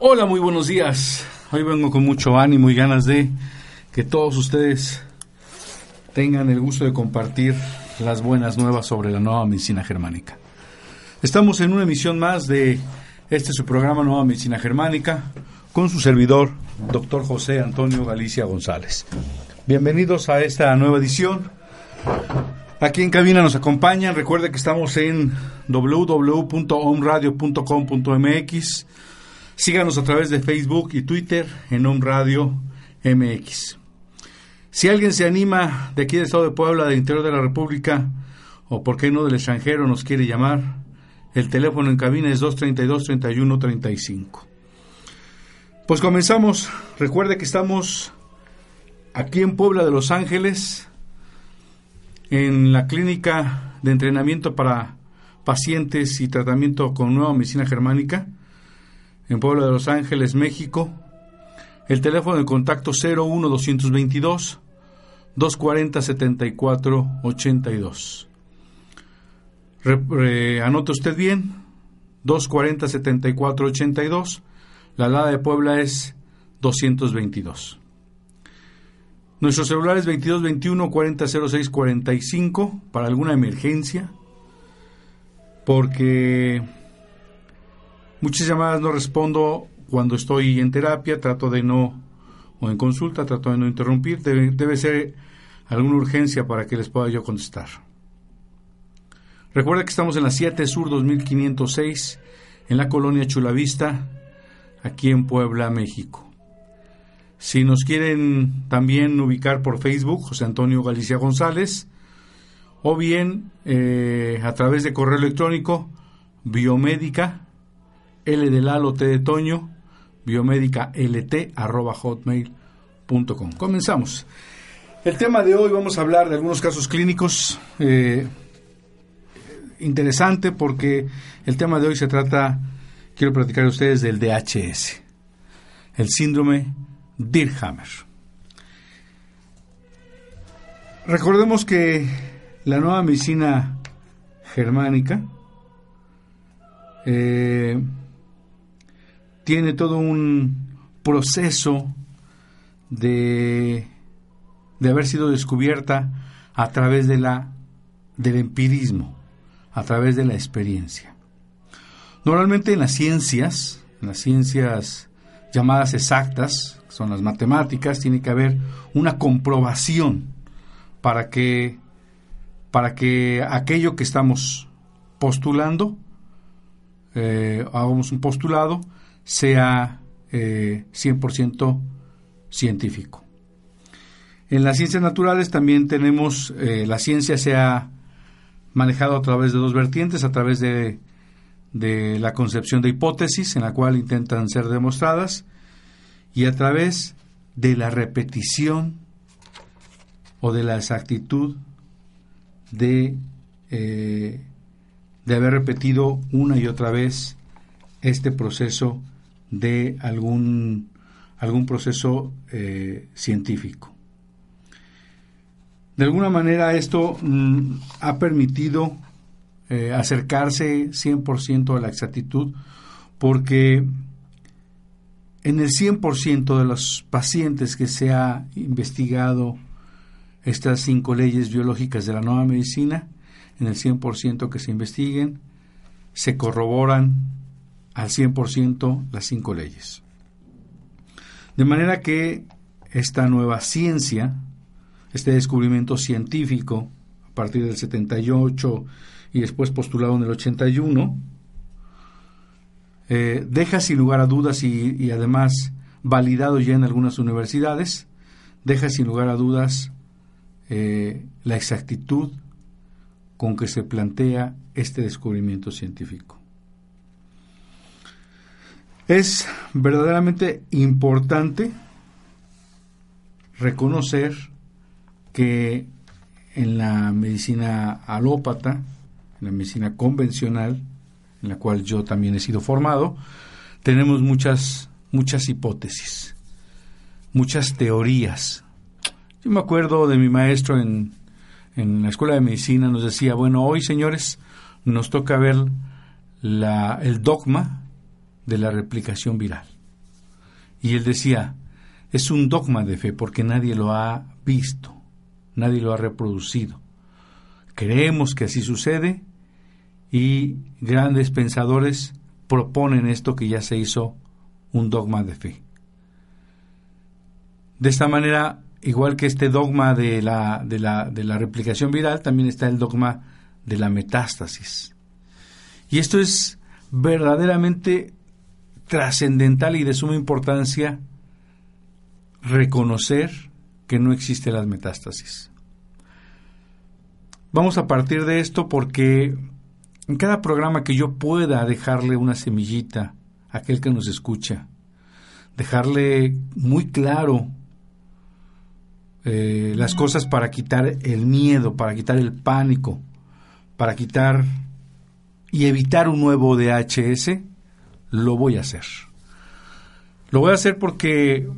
Hola, muy buenos días. Hoy vengo con mucho ánimo y ganas de que todos ustedes tengan el gusto de compartir las buenas nuevas sobre la nueva medicina germánica. Estamos en una emisión más de este su programa Nueva Medicina Germánica con su servidor, doctor José Antonio Galicia González. Bienvenidos a esta nueva edición. Aquí en cabina nos acompañan. Recuerde que estamos en www.omradio.com.mx Síganos a través de Facebook y Twitter en Home Radio MX. Si alguien se anima de aquí del Estado de Puebla, del interior de la República, o por qué no del extranjero, nos quiere llamar, el teléfono en cabina es 232-3135. Pues comenzamos. Recuerde que estamos aquí en Puebla de Los Ángeles, en la clínica de entrenamiento para pacientes y tratamiento con nueva medicina germánica en Puebla de Los Ángeles, México. El teléfono de contacto 01 222 240 74 82. anote usted bien, 240 74 82. La alada de Puebla es 222. Nuestro celular es 2221 4006 45 para alguna emergencia, porque Muchas llamadas no respondo cuando estoy en terapia, trato de no, o en consulta, trato de no interrumpir. Debe, ser alguna urgencia para que les pueda yo contestar. Recuerda que estamos en la 7 Sur 2506, en la colonia Chulavista, aquí en Puebla, México. Si nos quieren también ubicar por Facebook, José Antonio Galicia González, o bien eh, a través de correo electrónico biomédica L de Lalo, T de Toño, biomédica lt arroba hotmail.com. Comenzamos. El tema de hoy vamos a hablar de algunos casos clínicos eh, interesante porque el tema de hoy se trata, quiero platicar a ustedes del DHS, el síndrome Dirhammer. Recordemos que la nueva medicina germánica eh, tiene todo un proceso de, de haber sido descubierta a través de la, del empirismo, a través de la experiencia. Normalmente en las ciencias, en las ciencias llamadas exactas, son las matemáticas, tiene que haber una comprobación para que, para que aquello que estamos postulando, eh, hagamos un postulado, sea 100% eh, científico. En las ciencias naturales también tenemos, eh, la ciencia se ha manejado a través de dos vertientes, a través de, de la concepción de hipótesis en la cual intentan ser demostradas y a través de la repetición o de la exactitud de, eh, de haber repetido una y otra vez este proceso de algún, algún proceso eh, científico. De alguna manera esto mm, ha permitido eh, acercarse 100% a la exactitud porque en el 100% de los pacientes que se ha investigado estas cinco leyes biológicas de la nueva medicina, en el 100% que se investiguen, se corroboran al 100% las cinco leyes. De manera que esta nueva ciencia, este descubrimiento científico, a partir del 78 y después postulado en el 81, eh, deja sin lugar a dudas y, además validado ya en algunas universidades, deja sin lugar a dudas eh, la exactitud con que se plantea este descubrimiento científico. Es verdaderamente importante reconocer que en la medicina alópata, en la medicina convencional, en la cual yo también he sido formado, tenemos muchas, muchas hipótesis, muchas teorías. Yo me acuerdo de mi maestro en, en la escuela de medicina, nos decía, bueno, hoy señores, nos toca ver la, el dogma de la replicación viral. Y él decía, es un dogma de fe porque nadie lo ha visto, nadie lo ha reproducido. Creemos que así sucede y grandes pensadores proponen esto que ya se hizo un dogma de fe. De esta manera, igual que este dogma de la, de la, de la replicación viral, también está el dogma de la metástasis. Y esto es verdaderamente trascendental y de suma importancia reconocer que no existe las metástasis. Vamos a partir de esto porque en cada programa que yo pueda dejarle una semillita a aquel que nos escucha, dejarle muy claro eh, las cosas para quitar el miedo, para quitar el pánico, para quitar y evitar un nuevo DHS, lo voy a hacer. Lo voy a hacer porque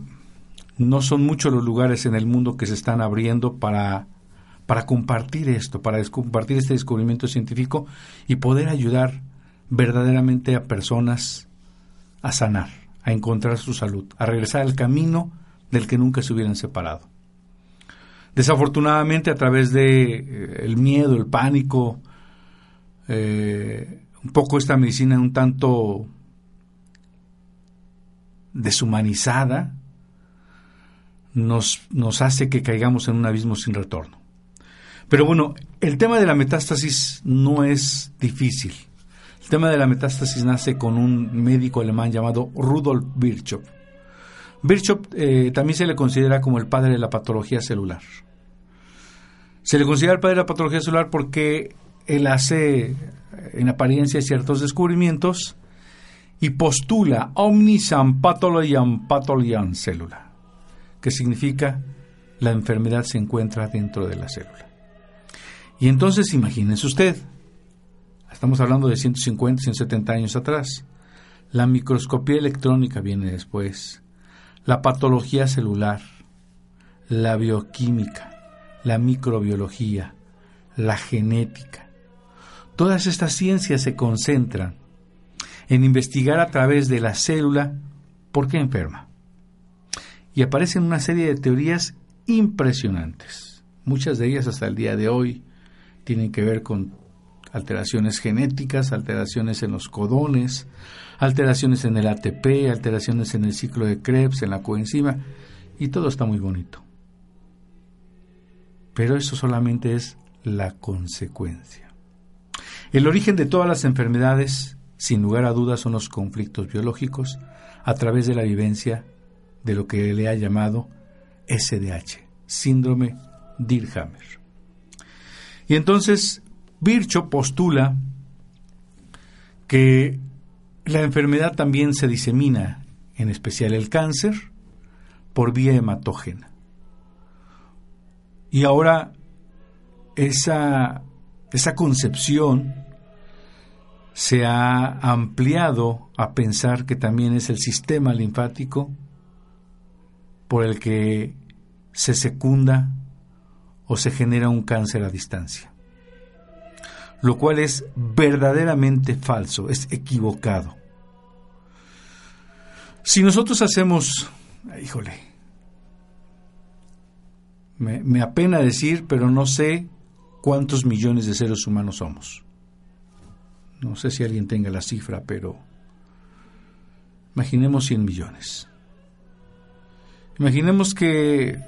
no son muchos los lugares en el mundo que se están abriendo para para compartir esto, para compartir este descubrimiento científico y poder ayudar verdaderamente a personas a sanar, a encontrar su salud, a regresar al camino del que nunca se hubieran separado. Desafortunadamente, a través de eh, el miedo, el pánico, eh, un poco esta medicina un tanto deshumanizada, nos, nos hace que caigamos en un abismo sin retorno. Pero bueno, el tema de la metástasis no es difícil. El tema de la metástasis nace con un médico alemán llamado Rudolf Virchow. Virchow eh, también se le considera como el padre de la patología celular. Se le considera el padre de la patología celular porque él hace en apariencia ciertos descubrimientos y postula omnisam pathologiam pathologiam célula, que significa la enfermedad se encuentra dentro de la célula. Y entonces imagínense usted, estamos hablando de 150, 170 años atrás, la microscopía electrónica viene después, la patología celular, la bioquímica, la microbiología, la genética. Todas estas ciencias se concentran en investigar a través de la célula por qué enferma. Y aparecen una serie de teorías impresionantes, muchas de ellas hasta el día de hoy tienen que ver con alteraciones genéticas, alteraciones en los codones, alteraciones en el ATP, alteraciones en el ciclo de Krebs, en la coenzima, y todo está muy bonito. Pero eso solamente es la consecuencia. El origen de todas las enfermedades, sin lugar a dudas, son los conflictos biológicos a través de la vivencia de lo que le ha llamado SDH, síndrome Dirhammer. Y entonces Virchow postula que la enfermedad también se disemina, en especial el cáncer, por vía hematógena. Y ahora esa, esa concepción se ha ampliado a pensar que también es el sistema linfático por el que se secunda o se genera un cáncer a distancia. Lo cual es verdaderamente falso, es equivocado. Si nosotros hacemos, híjole, me, me apena decir, pero no sé cuántos millones de seres humanos somos. No sé si alguien tenga la cifra, pero imaginemos 100 millones. Imaginemos que...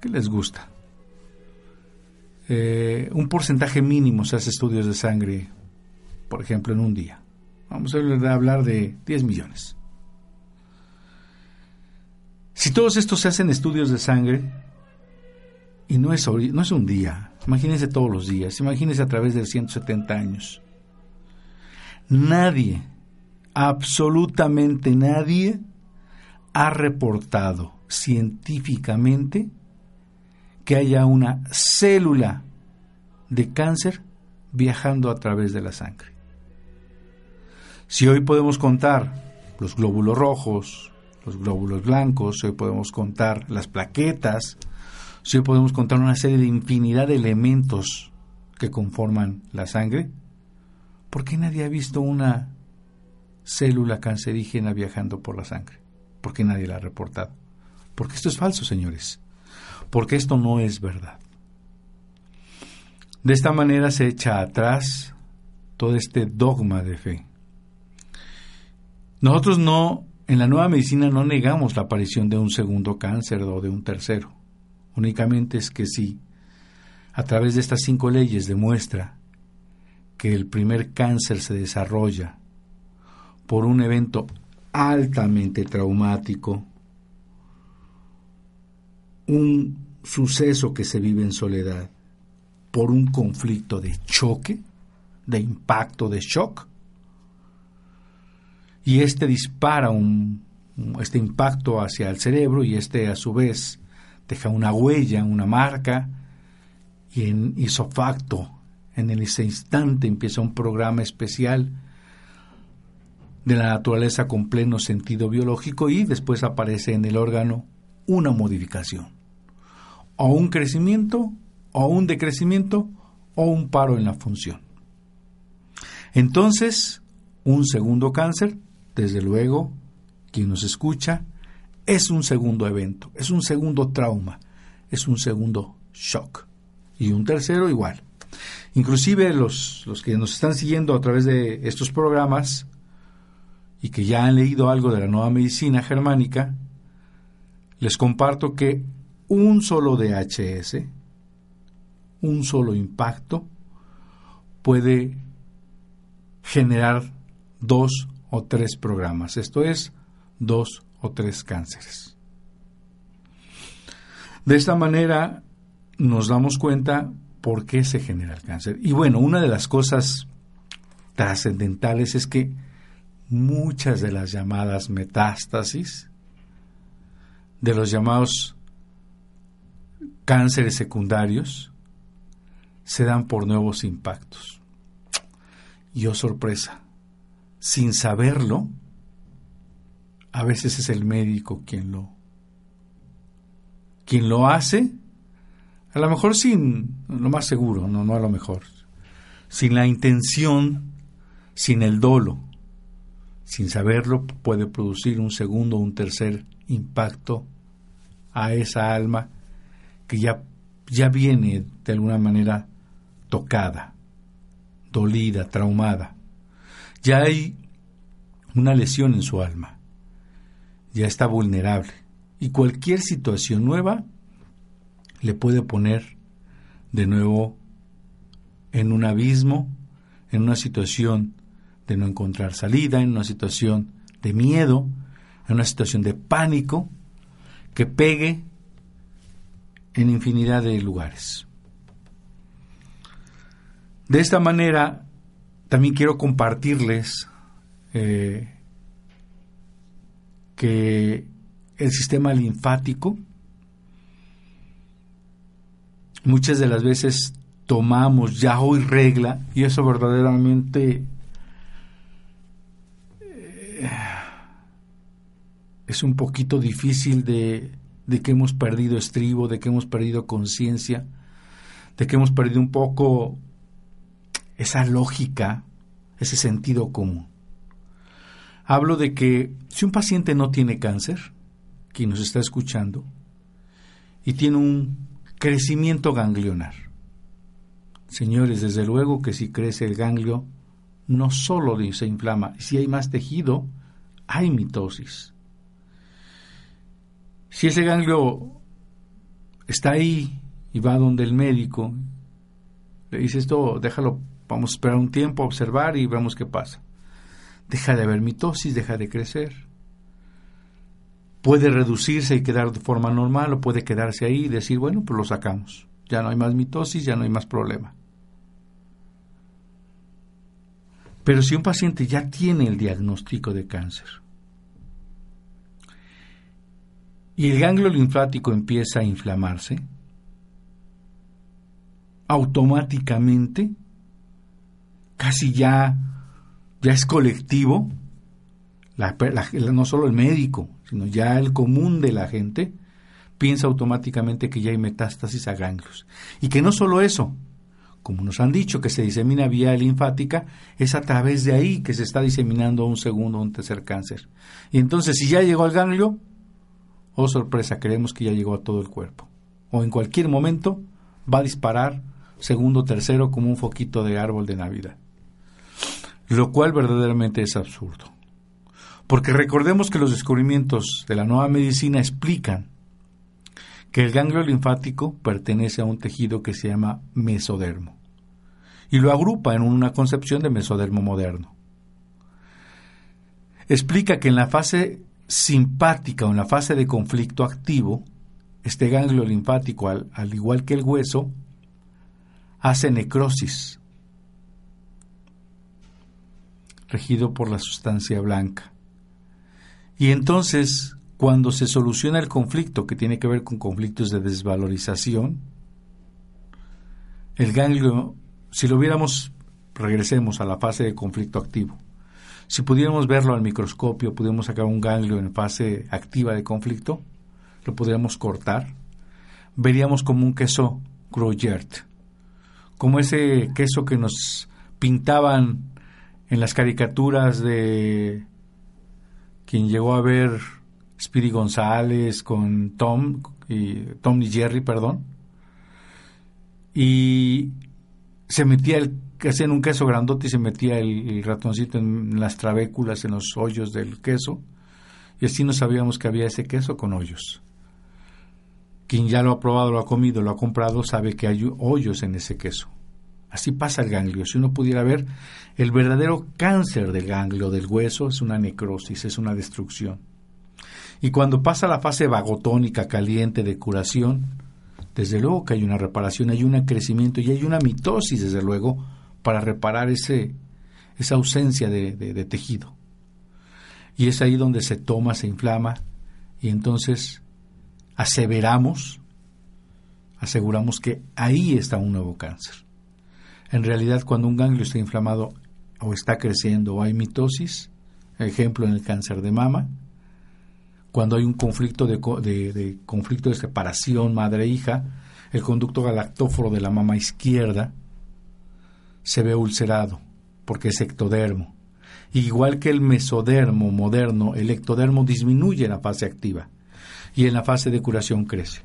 ¿Qué les gusta? Eh, un porcentaje mínimo se hace estudios de sangre, por ejemplo, en un día. Vamos a hablar de 10 millones. Si todos estos se hacen estudios de sangre, y no es, no es un día, imagínense todos los días, imagínense a través de 170 años. Nadie, absolutamente nadie, ha reportado científicamente que haya una célula de cáncer viajando a través de la sangre. Si hoy podemos contar los glóbulos rojos, los glóbulos blancos, hoy podemos contar las plaquetas, si hoy podemos contar una serie de infinidad de elementos que conforman la sangre, ¿por qué nadie ha visto una célula cancerígena viajando por la sangre? ¿Por qué nadie la ha reportado? Porque esto es falso, señores. Porque esto no es verdad. De esta manera se echa atrás todo este dogma de fe. Nosotros no, en la nueva medicina no negamos la aparición de un segundo cáncer o de un tercero. Únicamente es que si a través de estas cinco leyes demuestra que el primer cáncer se desarrolla por un evento altamente traumático, un suceso que se vive en soledad, por un conflicto de choque, de impacto, de shock, y este dispara un, este impacto hacia el cerebro y este a su vez deja una huella, una marca, y en isofacto en ese instante empieza un programa especial de la naturaleza con pleno sentido biológico y después aparece en el órgano una modificación, o un crecimiento, o un decrecimiento, o un paro en la función. Entonces, un segundo cáncer, desde luego, quien nos escucha, es un segundo evento, es un segundo trauma, es un segundo shock. Y un tercero igual. Inclusive los, los que nos están siguiendo a través de estos programas y que ya han leído algo de la nueva medicina germánica, les comparto que un solo DHS, un solo impacto, puede generar dos o tres programas, esto es, dos o tres cánceres. De esta manera nos damos cuenta por qué se genera el cáncer. Y bueno, una de las cosas trascendentales es que muchas de las llamadas metástasis, de los llamados cánceres secundarios, se dan por nuevos impactos. Y oh sorpresa, sin saberlo, a veces es el médico quien lo quien lo hace a lo mejor sin, lo más seguro, no, no a lo mejor, sin la intención, sin el dolo, sin saberlo, puede producir un segundo o un tercer impacto a esa alma que ya, ya viene de alguna manera tocada, dolida, traumada. Ya hay una lesión en su alma, ya está vulnerable y cualquier situación nueva le puede poner de nuevo en un abismo, en una situación de no encontrar salida, en una situación de miedo, en una situación de pánico, que pegue en infinidad de lugares. De esta manera, También quiero compartirles eh, que el sistema linfático muchas de las veces tomamos ya hoy regla y eso verdaderamente eh, es un poquito difícil de, de que hemos perdido estribo, de que hemos perdido conciencia, de que hemos perdido un poco esa lógica, ese sentido común. Hablo de que si un paciente no tiene cáncer, quien nos está escuchando, y tiene un crecimiento ganglionar. Señores, desde luego que si crece el ganglio, no solo se inflama, si hay más tejido, hay mitosis. Si ese ganglio está ahí y va donde el médico, le dice esto, déjalo, vamos a esperar un tiempo, a observar y vemos qué pasa. Deja de haber mitosis, deja de crecer puede reducirse y quedar de forma normal o puede quedarse ahí y decir, bueno, pues lo sacamos. Ya no hay más mitosis, ya no hay más problema. Pero si un paciente ya tiene el diagnóstico de cáncer y el ganglio linfático empieza a inflamarse, automáticamente, casi ya, ya es colectivo, no solo el médico, sino ya el común de la gente piensa automáticamente que ya hay metástasis a ganglios. Y que no solo eso, como nos han dicho que se disemina vía linfática, es a través de ahí que se está diseminando un segundo o un tercer cáncer. Y entonces si ya llegó al ganglio, oh sorpresa, creemos que ya llegó a todo el cuerpo. O en cualquier momento va a disparar segundo, tercero como un foquito de árbol de Navidad. Lo cual verdaderamente es absurdo. Porque recordemos que los descubrimientos de la nueva medicina explican que el ganglio linfático pertenece a un tejido que se llama mesodermo y lo agrupa en una concepción de mesodermo moderno. Explica que en la fase simpática o en la fase de conflicto activo, este ganglio linfático, al, al igual que el hueso, hace necrosis, regido por la sustancia blanca. Y entonces, cuando se soluciona el conflicto, que tiene que ver con conflictos de desvalorización, el ganglio, si lo viéramos, regresemos a la fase de conflicto activo. Si pudiéramos verlo al microscopio, pudiéramos sacar un ganglio en fase activa de conflicto, lo podríamos cortar, veríamos como un queso Gruyère, como ese queso que nos pintaban en las caricaturas de quien llegó a ver Speedy González con Tom y Tom y Jerry, perdón, y se metía el hacían un queso grandote y se metía el, ratoncito en las trabéculas, en los hoyos del queso, y así no sabíamos que había ese queso con hoyos. Quien ya lo ha probado, lo ha comido, lo ha comprado, sabe que hay hoyos en ese queso. Así pasa el ganglio. Si uno pudiera ver, el verdadero cáncer del ganglio, del hueso, es una necrosis, es una destrucción. Y cuando pasa la fase vagotónica caliente de curación, desde luego que hay una reparación, hay un crecimiento y hay una mitosis, desde luego, para reparar ese, esa ausencia de, de tejido. Y es ahí donde se toma, se inflama y entonces aseveramos, aseguramos que ahí está un nuevo cáncer. En realidad, cuando un ganglio está inflamado o está creciendo o hay mitosis, ejemplo en el cáncer de mama, cuando hay un conflicto de, de conflicto de separación madre-hija, el conducto galactóforo de la mama izquierda se ve ulcerado porque es ectodermo. Igual que el mesodermo moderno, el ectodermo disminuye en la fase activa y en la fase de curación crece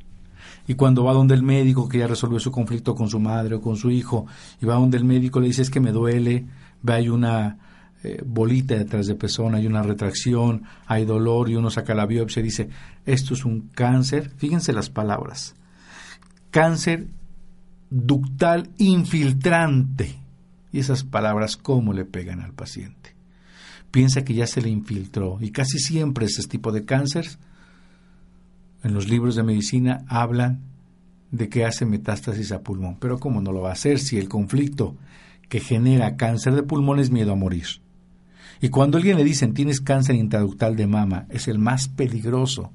y cuando va donde el médico que ya resolvió su conflicto con su madre o con su hijo y va donde el médico le dice es que me duele, ve hay una eh, bolita detrás de pezón, hay una retracción, hay dolor y uno saca la biopsia y dice esto es un cáncer, fíjense las palabras, cáncer ductal infiltrante. Y esas palabras cómo le pegan al paciente. Piensa que ya se le infiltró y casi siempre ese tipo de cáncer en los libros de medicina hablan de que hace metástasis a pulmón. Pero ¿cómo no lo va a hacer si el conflicto que genera cáncer de pulmón es miedo a morir. Y cuando alguien le dicen tienes cáncer intraductal de mama, es el más peligroso,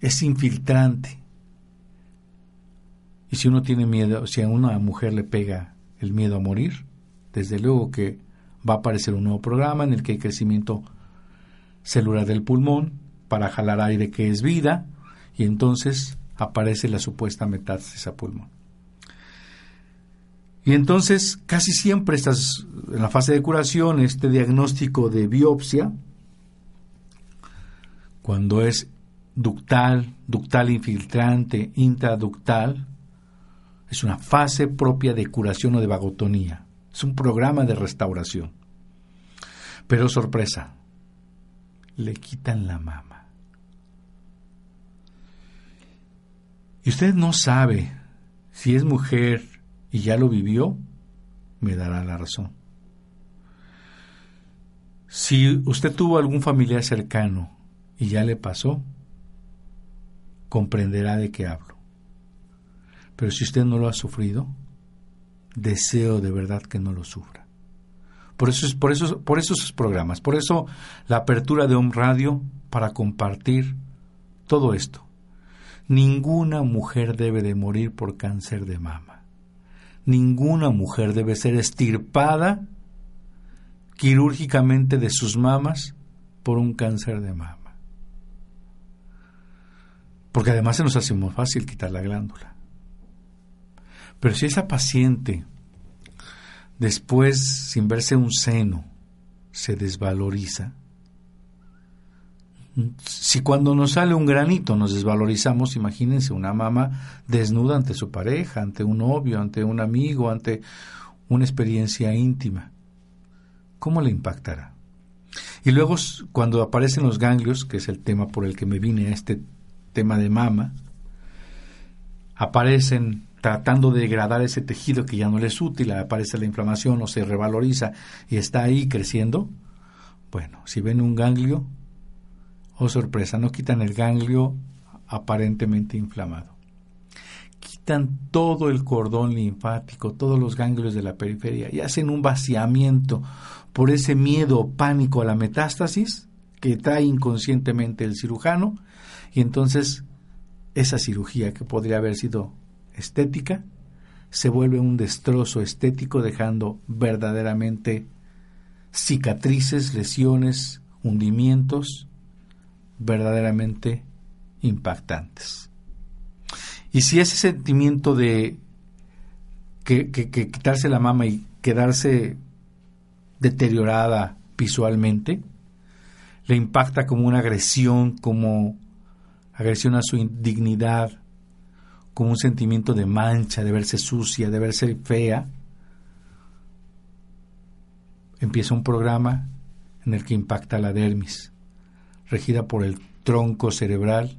es infiltrante. Y si uno tiene miedo, si a una mujer le pega el miedo a morir, desde luego que va a aparecer un nuevo programa en el que hay crecimiento celular del pulmón para jalar aire que es vida y entonces aparece la supuesta metástasis a pulmón. Y entonces casi siempre estás en la fase de curación, este diagnóstico de biopsia, cuando es ductal, ductal infiltrante, intraductal, es una fase propia de curación o de vagotonía. Es un programa de restauración. Pero sorpresa, le quitan la mama. Y usted no sabe si es mujer y ya lo vivió, me dará la razón. Si usted tuvo algún familiar cercano y ya le pasó, comprenderá de qué hablo. Pero si usted no lo ha sufrido, deseo de verdad que no lo sufra. Por eso, por eso, por esos programas, por eso la apertura de Home Radio para compartir todo esto. Ninguna mujer debe de morir por cáncer de mama ninguna mujer debe ser estirpada quirúrgicamente de sus mamas por un cáncer de mama. Porque además se nos hace muy fácil quitar la glándula. Pero si esa paciente, después, sin verse un seno, se desvaloriza, si cuando nos sale un granito nos desvalorizamos, imagínense una mamá desnuda ante su pareja, ante un novio, ante un amigo, ante una experiencia íntima. ¿Cómo le impactará? Y luego cuando aparecen los ganglios, que es el tema por el que me vine a este tema de mama, aparecen tratando de degradar ese tejido que ya no le es útil, aparece la inflamación o se revaloriza y está ahí creciendo. Bueno, si ven un ganglio, Oh sorpresa, no quitan el ganglio aparentemente inflamado. Quitan todo el cordón linfático, todos los ganglios de la periferia y hacen un vaciamiento por ese miedo o pánico a la metástasis que trae inconscientemente el cirujano y entonces esa cirugía que podría haber sido estética se vuelve un destrozo estético dejando verdaderamente cicatrices, lesiones, hundimientos verdaderamente impactantes. Y si ese sentimiento de que, quitarse la mama y quedarse deteriorada visualmente, le impacta como una agresión, como agresión a su dignidad, como un sentimiento de mancha, de verse sucia, de verse fea, empieza un programa en el que impacta la dermis, regida por el tronco cerebral,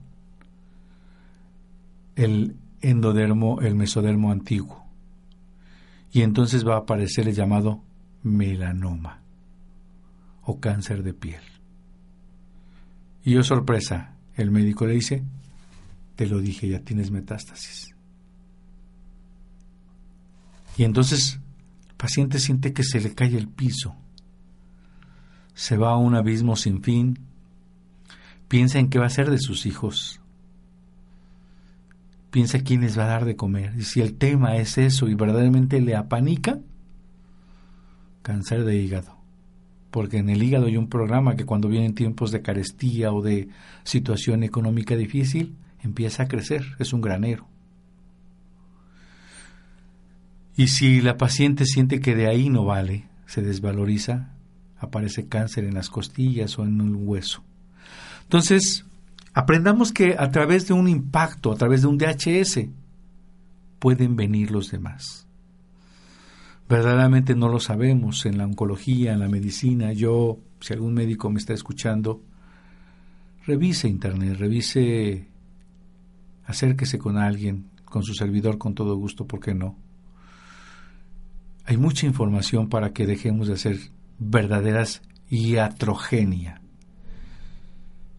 el endodermo, el mesodermo antiguo. Y entonces va a aparecer el llamado melanoma o cáncer de piel. Y yo sorpresa, el médico le dice, te lo dije, ya tienes metástasis. Y entonces el paciente siente que se le cae el piso, se va a un abismo sin fin, Piensa en qué va a ser de sus hijos. Piensa quién les va a dar de comer. Y si el tema es eso y verdaderamente le apanica, cáncer de hígado. Porque en el hígado hay un programa que cuando vienen tiempos de carestía o de situación económica difícil, empieza a crecer. Es un granero. Y si la paciente siente que de ahí no vale, se desvaloriza, aparece cáncer en las costillas o en un hueso. Entonces, aprendamos que a través de un impacto, a través de un DHS, pueden venir los demás. Verdaderamente no lo sabemos en la oncología, en la medicina. Yo, si algún médico me está escuchando, revise internet, revise, acérquese con alguien, con su servidor con todo gusto, ¿por qué no? Hay mucha información para que dejemos de hacer verdaderas iatrogenia.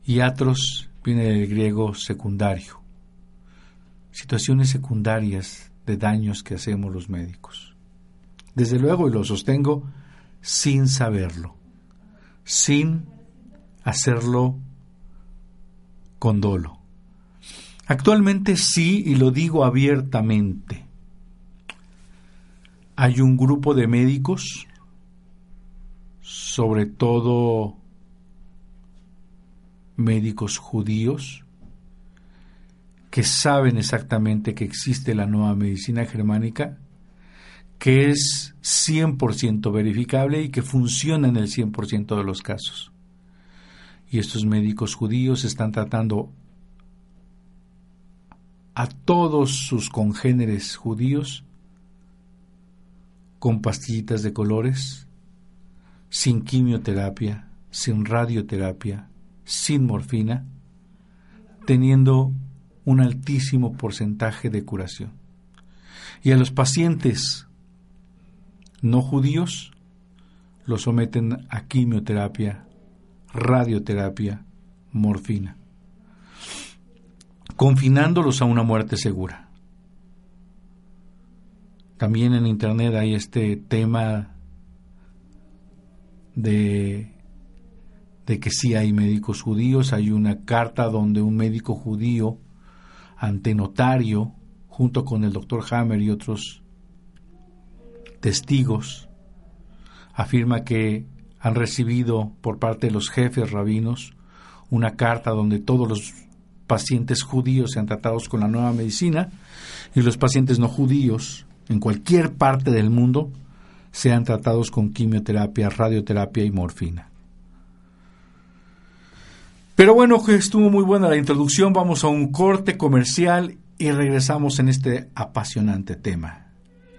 Iatros viene del griego secundario. Situaciones secundarias de daños que hacemos los médicos. desde luego, y lo sostengo, sin saberlo, sin hacerlo con dolo. Actualmente sí, y lo digo abiertamente, hay un grupo de médicos, sobre todo médicos judíos, que saben exactamente que existe la nueva medicina germánica, que es 100% verificable y que funciona en el 100% de los casos. Y estos médicos judíos están tratando a todos sus congéneres judíos con pastillitas de colores, sin quimioterapia, sin radioterapia, sin morfina, teniendo un altísimo porcentaje de curación. Y a los pacientes no judíos los someten a quimioterapia, radioterapia, morfina, confinándolos a una muerte segura. También en Internet hay este tema de, de que sí hay médicos judíos. Hay una carta donde un médico judío ante notario, junto con el doctor Hammer y otros testigos, afirma que han recibido por parte de los jefes rabinos una carta donde todos los pacientes judíos sean tratados con la nueva medicina y los pacientes no judíos en cualquier parte del mundo sean tratados con quimioterapia, radioterapia y morfina. Pero bueno, estuvo muy buena la introducción, vamos a un corte comercial y regresamos en este apasionante tema,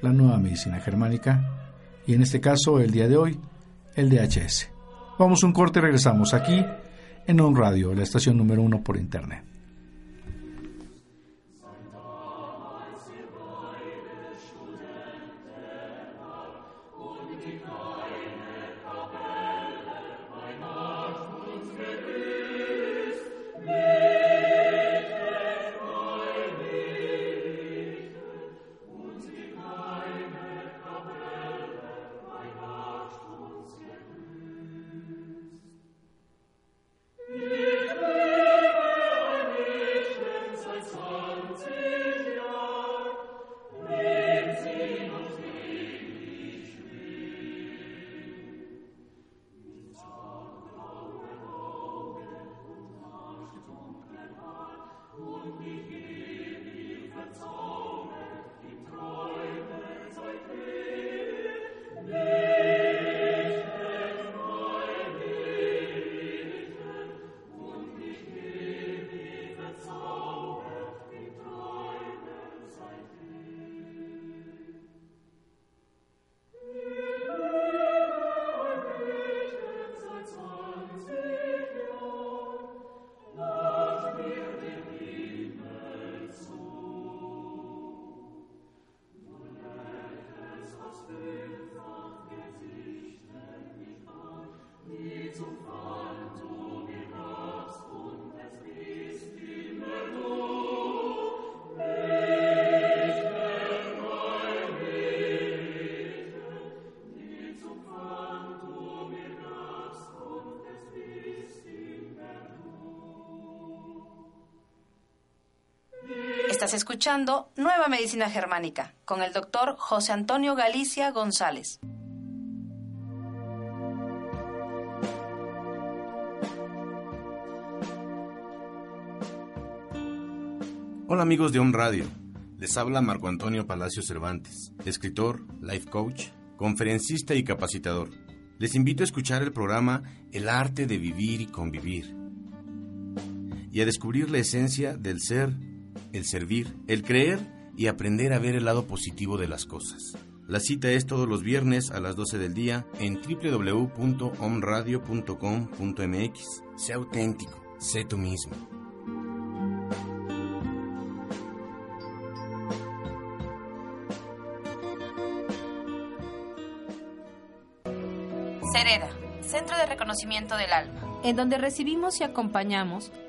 la nueva medicina germánica y en este caso el día de hoy, el DHS. Vamos a un corte y regresamos aquí en On Radio, la estación número uno por internet. Estás escuchando Nueva Medicina Germánica con el doctor José Antonio Galicia González. Hola amigos de On Radio, les habla Marco Antonio Palacio Cervantes, escritor, life coach, conferencista y capacitador. Les invito a escuchar el programa El arte de vivir y convivir y a descubrir la esencia del ser el servir, el creer y aprender a ver el lado positivo de las cosas. La cita es todos los viernes a las 12 del día en www.omradio.com.mx. Sé auténtico, sé tú mismo. Cereda Centro de Reconocimiento del Alma, en donde recibimos y acompañamos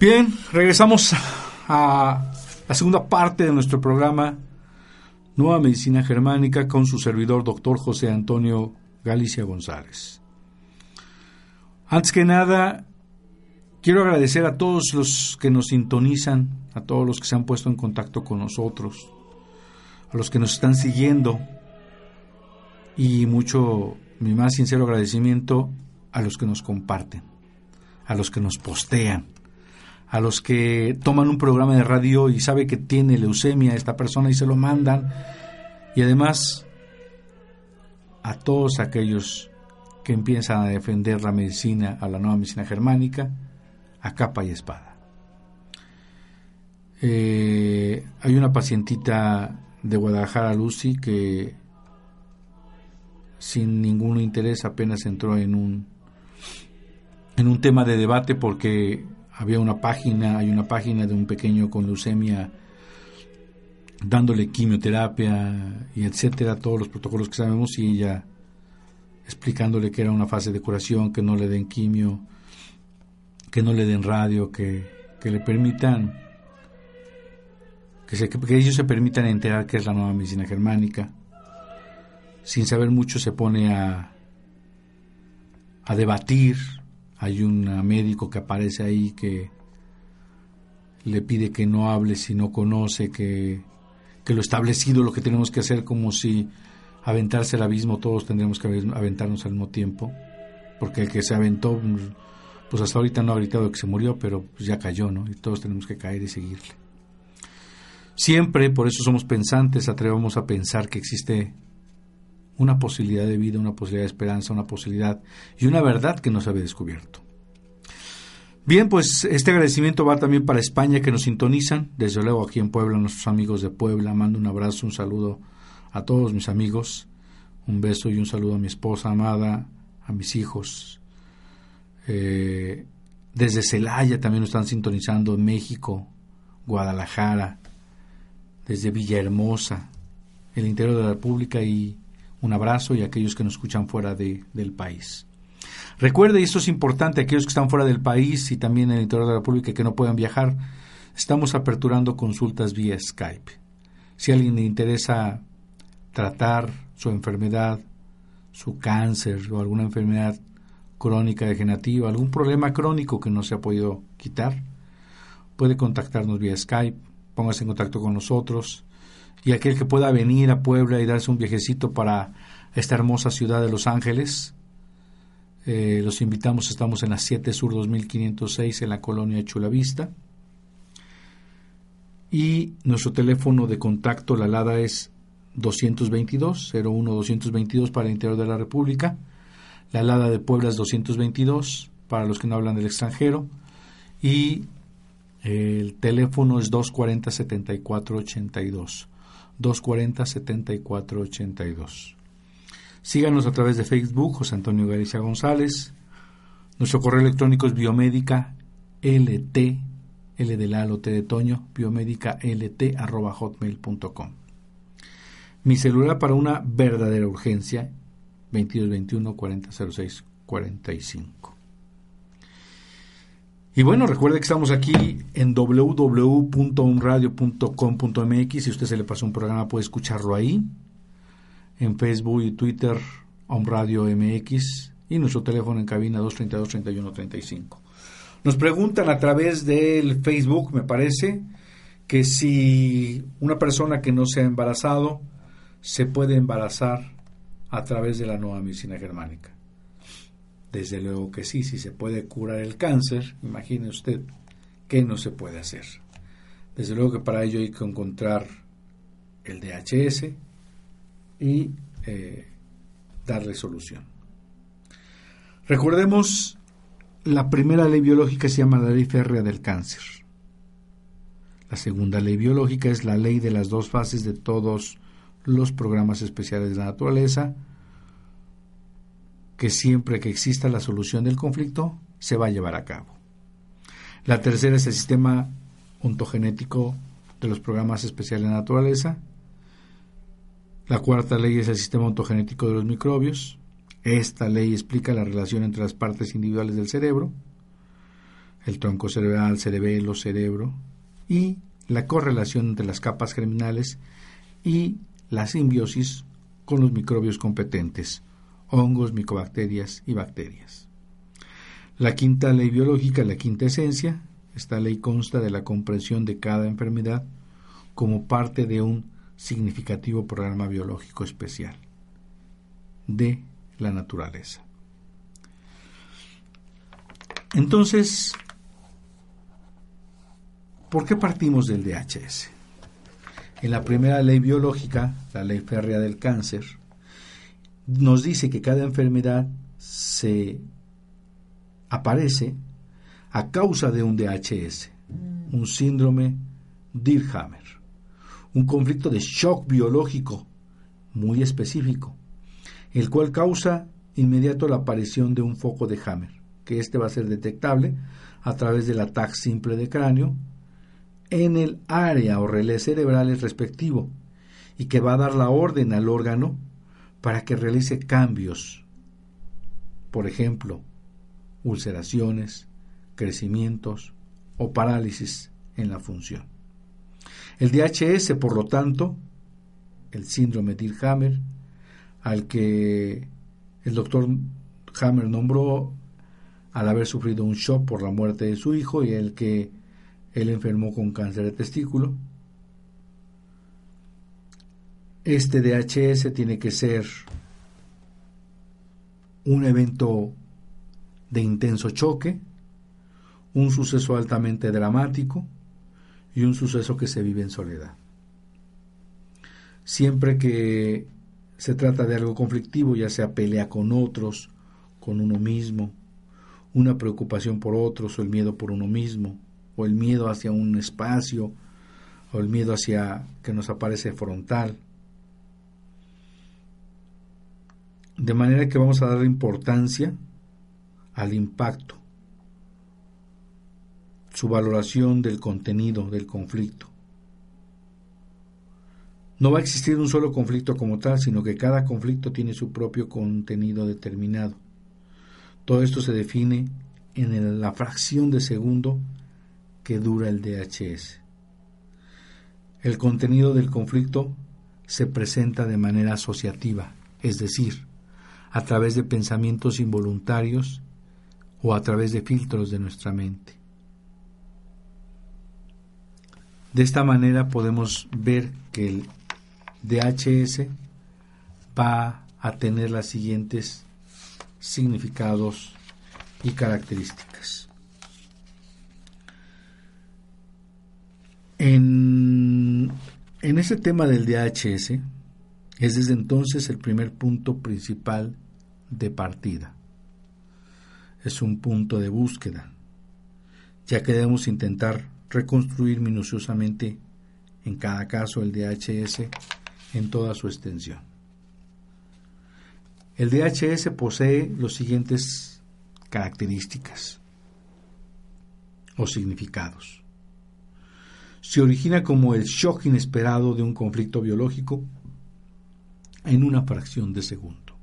Bien, regresamos a la segunda parte de nuestro programa Nueva Medicina Germánica con su servidor doctor José Antonio Galicia González. Antes que nada, quiero agradecer a todos los que nos sintonizan, a todos los que se han puesto en contacto con nosotros, a los que nos están siguiendo y mucho, mi más sincero agradecimiento a los que nos comparten, a los que nos postean a los que toman un programa de radio y sabe que tiene leucemia esta persona y se lo mandan. Y además a todos aquellos que empiezan a defender la medicina, a la nueva medicina germánica, a capa y espada. Eh, hay una pacientita de Guadalajara, Lucy, que sin ningún interés apenas entró en un, en un tema de debate porque había una página, hay una página de un pequeño con leucemia dándole quimioterapia y etcétera, todos los protocolos que sabemos y ella explicándole que era una fase de curación, que no le den quimio, que no le den radio, que, le permitan, que, se, que ellos se permitan enterar qué es la nueva medicina germánica. Sin saber mucho se pone a, a debatir hay un médico que aparece ahí que le pide que no hable si no conoce, que, que lo establecido, lo que tenemos que hacer, como si aventarse al abismo todos tendríamos que aventarnos al mismo tiempo, porque el que se aventó, pues hasta ahorita no ha gritado que se murió, pero pues ya cayó, ¿no? Y todos tenemos que caer y seguirle. Siempre, por eso somos pensantes, atrevamos a pensar que existe una posibilidad de vida, una posibilidad de esperanza, una posibilidad y una verdad que no se había descubierto. Bien, pues este agradecimiento va también para España que nos sintonizan, desde luego aquí en Puebla, nuestros amigos de Puebla, mando un abrazo, un saludo a todos mis amigos, un beso y un saludo a mi esposa amada, a mis hijos. Eh, desde Celaya también nos están sintonizando en México, Guadalajara, desde Villahermosa, el interior de la República y un abrazo y a aquellos que nos escuchan fuera de, del país. Recuerde, y esto es importante, aquellos que están fuera del país y también en el interior de la República que no puedan viajar, estamos aperturando consultas vía Skype. Si a alguien le interesa tratar su enfermedad, su cáncer o alguna enfermedad crónica degenerativa, algún problema crónico que no se ha podido quitar, puede contactarnos vía Skype, póngase en contacto con nosotros y aquel que pueda venir a Puebla y darse un viajecito para esta hermosa ciudad de Los Ángeles, eh, los invitamos, estamos en la 7 Sur 2506 en la colonia Chulavista. Y nuestro teléfono de contacto, la LADA es 222 01 222 para el interior de la República. La LADA de Puebla es 222 para los que no hablan del extranjero. Y el teléfono es 240 7482. 240 7482. Síganos a través de Facebook, José Antonio Galicia González. Nuestro correo electrónico es biomédica lt, L de Lalo, T de Toño, biomédica lt arroba hotmail.com. Mi celular para una verdadera urgencia, 2221 4006 45. Y bueno, recuerde que estamos aquí en www.unradio.com.mx. Si usted se le pasó un programa, puede escucharlo ahí en Facebook y Twitter, Om Radio MX y nuestro teléfono en cabina 232-3135. Nos preguntan a través del Facebook, me parece, que si una persona que no se ha embarazado se puede embarazar a través de la nueva medicina germánica. Desde luego que sí, si se puede curar el cáncer, imagine usted qué no se puede hacer. Desde luego que para ello hay que encontrar el DHS, y eh, darle solución. Recordemos, la primera ley biológica se llama la ley férrea del cáncer. La segunda ley biológica es la ley de las dos fases de todos los programas especiales de la naturaleza, que siempre que exista la solución del conflicto se va a llevar a cabo. La tercera es el sistema ontogenético de los programas especiales de naturaleza, la cuarta ley es el sistema ontogenético de los microbios. Esta ley explica la relación entre las partes individuales del cerebro, el tronco cerebral, cerebelo, cerebro, y la correlación entre las capas germinales y la simbiosis con los microbios competentes, hongos, micobacterias y bacterias. La quinta ley biológica, la quinta esencia, esta ley consta de la comprensión de cada enfermedad como parte de un significativo programa biológico especial de la naturaleza. Entonces, ¿por qué partimos del DHS? En la primera ley biológica, la ley férrea del cáncer, nos dice que cada enfermedad se aparece a causa de un DHS, un síndrome Dirhammer un conflicto de shock biológico muy específico, el cual causa inmediato la aparición de un foco de Hammer, que este va a ser detectable a través del ataque simple de cráneo en el área o relé cerebrales respectivo y que va a dar la orden al órgano para que realice cambios, por ejemplo, ulceraciones, crecimientos o parálisis en la función. El DHS, por lo tanto, el síndrome de Hammer, al que el doctor Hammer nombró al haber sufrido un shock por la muerte de su hijo y el que él enfermó con cáncer de testículo. Este DHS tiene que ser un evento de intenso choque, un suceso altamente dramático, y un suceso que se vive en soledad. Siempre que se trata de algo conflictivo, ya sea pelea con otros, con uno mismo, una preocupación por otros o el miedo por uno mismo, o el miedo hacia un espacio, o el miedo hacia que nos aparece frontal. De manera que vamos a dar importancia al impacto su valoración del contenido del conflicto. No va a existir un solo conflicto como tal, sino que cada conflicto tiene su propio contenido determinado. Todo esto se define en la fracción de segundo que dura el DHS. El contenido del conflicto se presenta de manera asociativa, es decir, a través de pensamientos involuntarios o a través de filtros de nuestra mente. De esta manera podemos ver que el DHS va a tener las siguientes significados y características. En, en ese tema del DHS es desde entonces el primer punto principal de partida. Es un punto de búsqueda, ya que debemos intentar reconstruir minuciosamente en cada caso el DHS en toda su extensión. El DHS posee los siguientes características o significados. Se origina como el shock inesperado de un conflicto biológico en una fracción de segundo.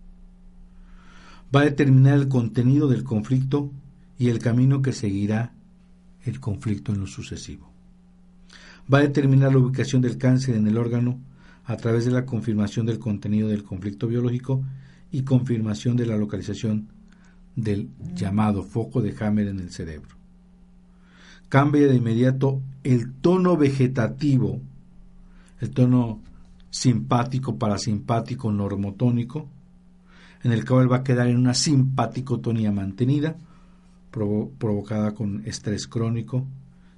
Va a determinar el contenido del conflicto y el camino que seguirá el conflicto en lo sucesivo. Va a determinar la ubicación del cáncer en el órgano a través de la confirmación del contenido del conflicto biológico y confirmación de la localización del llamado foco de Hammer en el cerebro. Cambia de inmediato el tono vegetativo, el tono simpático, parasimpático, normotónico, en el cual va a quedar en una simpaticotonía mantenida, provocada con estrés crónico,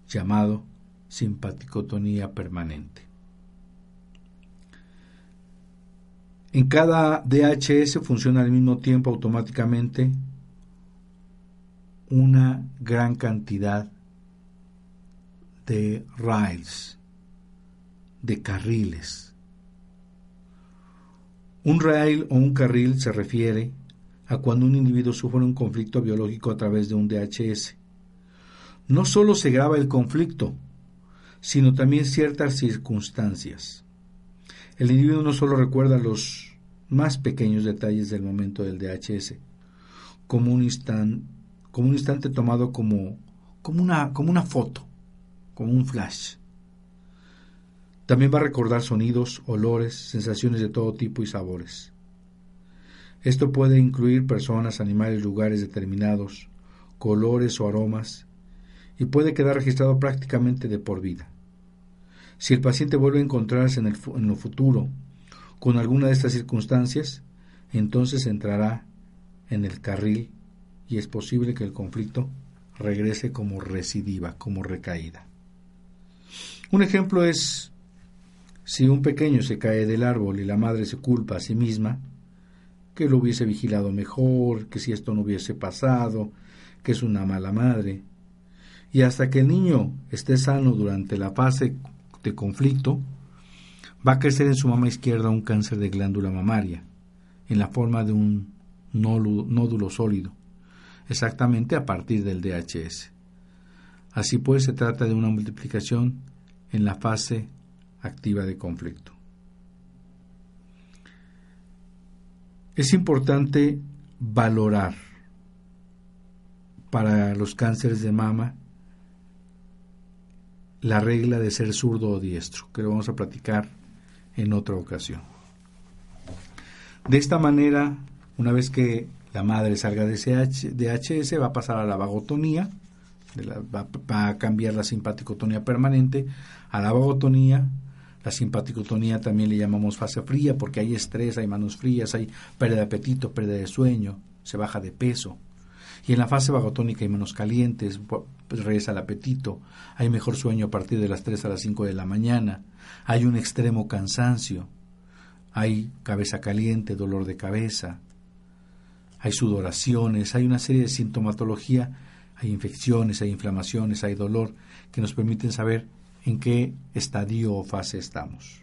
llamado simpaticotonía permanente. En cada DHS funciona al mismo tiempo automáticamente una gran cantidad de rails, de carriles. Un rail o un carril se refiere a cuando un individuo sufre un conflicto biológico a través de un DHS. No solo se graba el conflicto, sino también ciertas circunstancias. El individuo no solo recuerda los más pequeños detalles del momento del DHS, como un, como un instante tomado como, como, una, como una foto, como un flash. También va a recordar sonidos, olores, sensaciones de todo tipo y sabores. Esto puede incluir personas, animales, lugares determinados, colores o aromas, y puede quedar registrado prácticamente de por vida. Si el paciente vuelve a encontrarse en, el, en futuro con alguna de estas circunstancias, entonces entrará en el carril y es posible que el conflicto regrese como recidiva, como recaída. Un ejemplo es si un pequeño se cae del árbol y la madre se culpa a sí misma, que lo hubiese vigilado mejor, que si esto no hubiese pasado, que es una mala madre. Y hasta que el niño esté sano durante la fase de conflicto, va a crecer en su mama izquierda un cáncer de glándula mamaria, en la forma de un nódulo, sólido, exactamente a partir del DHS. Así pues, se trata de una multiplicación en la fase activa de conflicto. Es importante valorar para los cánceres de mama la regla de ser zurdo o diestro, que lo vamos a platicar en otra ocasión. De esta manera, una vez que la madre salga de DHS, va a pasar a la vagotonía, va, a cambiar la simpaticotonía permanente a la vagotonía. La simpaticotonía también le llamamos fase fría porque hay estrés, hay manos frías, hay pérdida de apetito, pérdida de sueño, se baja de peso. Y en la fase vagotónica hay manos calientes, pues regresa el apetito, hay mejor sueño a partir de las 3 a las 5 de la mañana, hay un extremo cansancio, hay cabeza caliente, dolor de cabeza, hay sudoraciones, hay una serie de sintomatología, hay infecciones, hay inflamaciones, hay dolor, que nos permiten saber en qué estadio o fase estamos.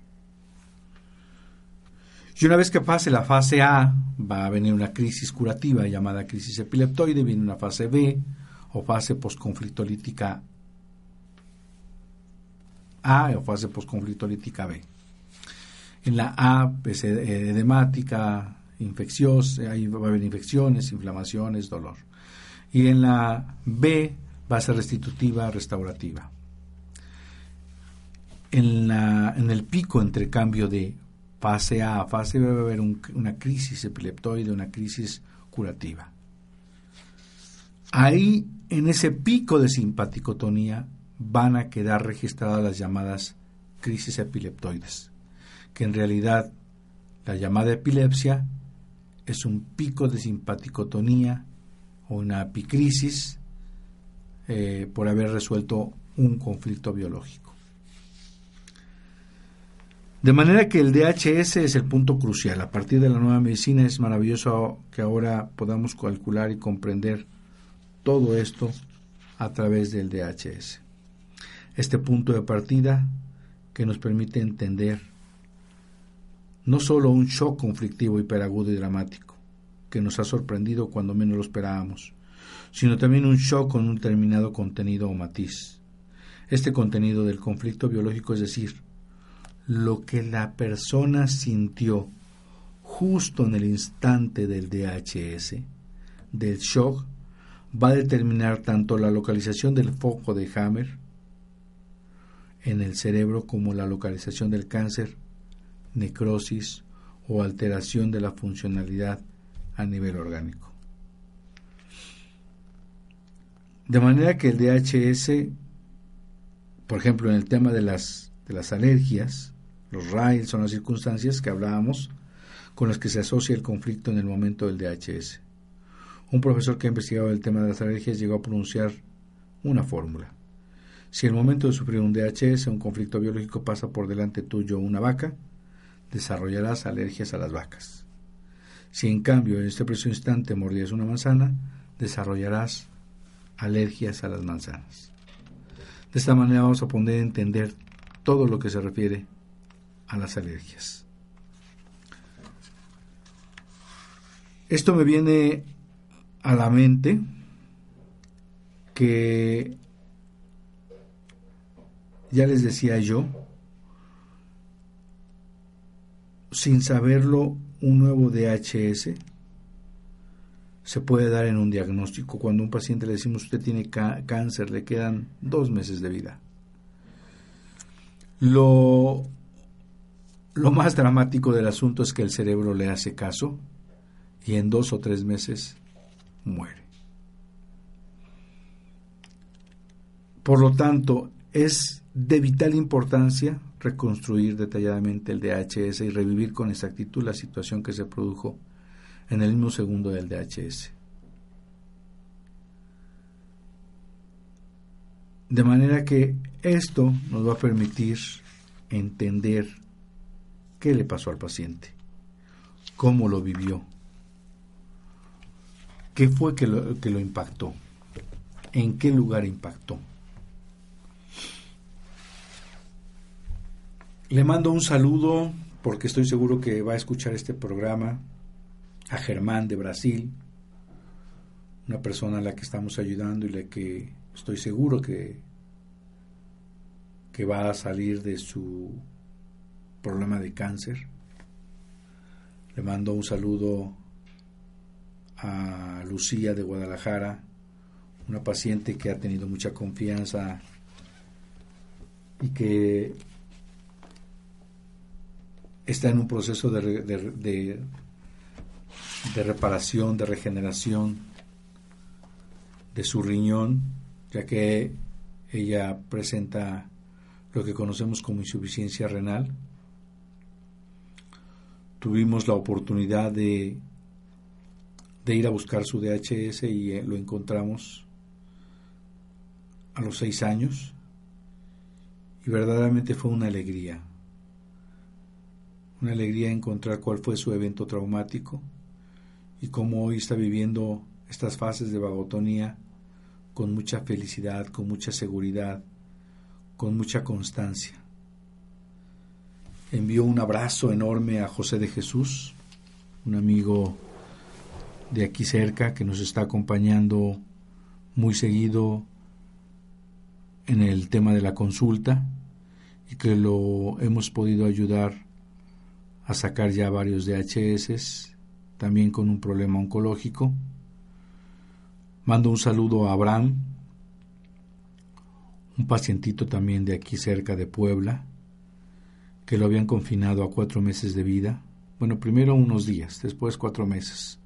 Y una vez que pase la fase A, va a venir una crisis curativa llamada crisis epileptoide, viene una fase B o fase posconflictolítica A o fase posconflictolítica B. En la A, pues, eh, edemática, infecciosa, ahí va a haber infecciones, inflamaciones, dolor. Y en la B va a ser restitutiva, restaurativa. En, el pico entre cambio de fase A, fase B va a haber una crisis epileptoide, una crisis curativa. Ahí, en ese pico de simpaticotonía, van a quedar registradas las llamadas crisis epileptoides, que en realidad la llamada epilepsia es un pico de simpaticotonía o una epicrisis eh, por haber resuelto un conflicto biológico. De manera que el DHS es el punto crucial. A partir de la nueva medicina es maravilloso que ahora podamos calcular y comprender todo esto a través del DHS. Este punto de partida que nos permite entender no solo un shock conflictivo hiperagudo y dramático, que nos ha sorprendido cuando menos lo esperábamos, sino también un shock con un determinado contenido o matiz. Este contenido del conflicto biológico, es decir, lo que la persona sintió justo en el instante del DHS, del shock, va a determinar tanto la localización del foco de Hammer en el cerebro como la localización del cáncer, necrosis o alteración de la funcionalidad a nivel orgánico. De manera que el DHS, por ejemplo, en el tema de las, de las alergias, los RAIL son las circunstancias que hablábamos con las que se asocia el conflicto en el momento del DHS. Un profesor que ha investigado el tema de las alergias llegó a pronunciar una fórmula. Si el momento de sufrir un DHS, un conflicto biológico, pasa por delante tuyo una vaca, desarrollarás alergias a las vacas. Si en cambio en este preciso instante mordías una manzana, desarrollarás alergias a las manzanas. De esta manera vamos a poder entender todo lo que se refiere a las alergias. Esto me viene a la mente que ya les decía yo, sin saberlo, un nuevo DHS se puede dar en un diagnóstico. Cuando a un paciente le decimos usted tiene cáncer, le quedan dos meses de vida. Lo lo más dramático del asunto es que el cerebro le hace caso y en dos o tres meses muere. Por lo tanto, es de vital importancia reconstruir detalladamente el DHS y revivir con exactitud la situación que se produjo en el mismo segundo del DHS. De manera que esto nos va a permitir entender ¿Qué le pasó al paciente? ¿Cómo lo vivió? ¿Qué fue que lo, que lo impactó? ¿En qué lugar impactó? Le mando un saludo porque estoy seguro que va a escuchar este programa a Germán de Brasil, una persona a la que estamos ayudando y la que estoy seguro que, que va a salir de su problema de cáncer. Le mando un saludo a Lucía de Guadalajara, una paciente que ha tenido mucha confianza y que está en un proceso de, de, de, reparación, de regeneración de su riñón, ya que ella presenta lo que conocemos como insuficiencia renal tuvimos la oportunidad de, de ir a buscar su DHS y eh, lo encontramos a los seis años. Y verdaderamente fue una alegría, una alegría encontrar cuál fue su evento traumático y cómo hoy está viviendo estas fases de vagotonía con mucha felicidad, con mucha seguridad, con mucha constancia envió un abrazo enorme a José de Jesús, un amigo de aquí cerca que nos está acompañando muy seguido en el tema de la consulta y que lo hemos podido ayudar a sacar ya varios DHS, también con un problema oncológico. Mando un saludo a Abraham, un pacientito también de aquí cerca de Puebla, que lo habían confinado a cuatro meses de vida. Bueno, primero unos días, después cuatro meses.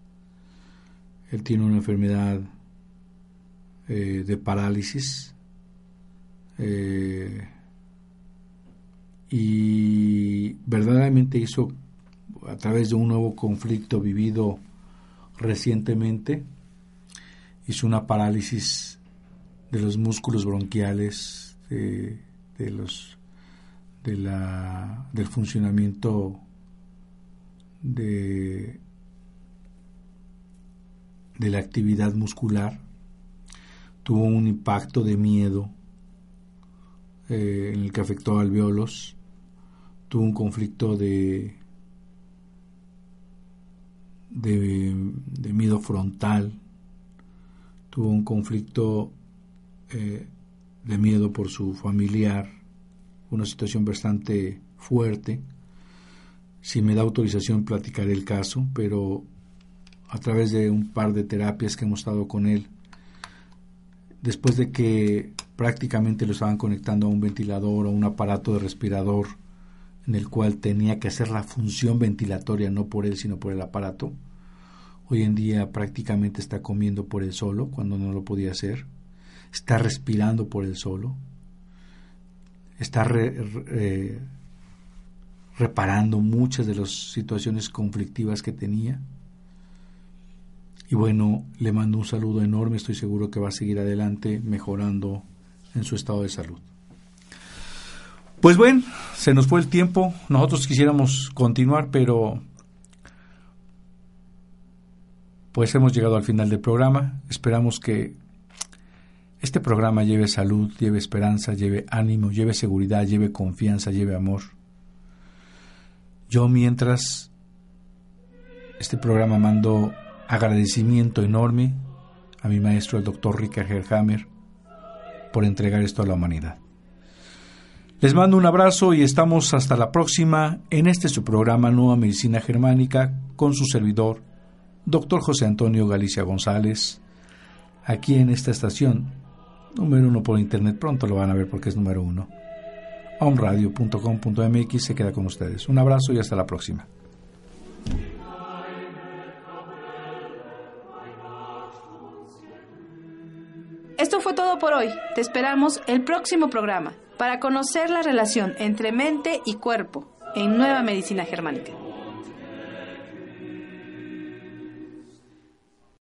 Él tiene una enfermedad eh, de parálisis eh, y verdaderamente hizo a través de un nuevo conflicto vivido recientemente, hizo una parálisis de los músculos bronquiales, de, los de la, del funcionamiento de, de la actividad muscular, tuvo un impacto de miedo eh, en el que afectó a alveolos, tuvo un conflicto de, de, miedo frontal, tuvo un conflicto eh, de miedo por su familiar, una situación bastante fuerte. Si me da autorización platicaré el caso, pero a través de un par de terapias que hemos estado con él, después de que prácticamente lo estaban conectando a un ventilador o un aparato de respirador en el cual tenía que hacer la función ventilatoria no por él sino por el aparato. Hoy en día prácticamente está comiendo por él solo cuando no lo podía hacer. Está respirando por él solo. Está reparando muchas de las situaciones conflictivas que tenía. Y bueno, le mando un saludo enorme, estoy seguro que va a seguir adelante mejorando en su estado de salud. Pues bueno, se nos fue el tiempo, nosotros quisiéramos continuar, pero pues hemos llegado al final del programa. Esperamos que este programa lleve salud, lleve esperanza, lleve ánimo, lleve seguridad, lleve confianza, lleve amor. Yo mientras este programa mando agradecimiento enorme a mi maestro, el doctor Richard Herhammer, por entregar esto a la humanidad. Les mando un abrazo y estamos hasta la próxima en este su programa Nueva Medicina Germánica con su servidor, doctor José Antonio Galicia González, aquí en esta estación, número uno por internet, pronto lo van a ver porque es número uno. omradio.com.mx se queda con ustedes. Un abrazo y hasta la próxima. Esto fue todo por hoy. Te esperamos el próximo programa para conocer la relación entre mente y cuerpo en Nueva Medicina Germánica.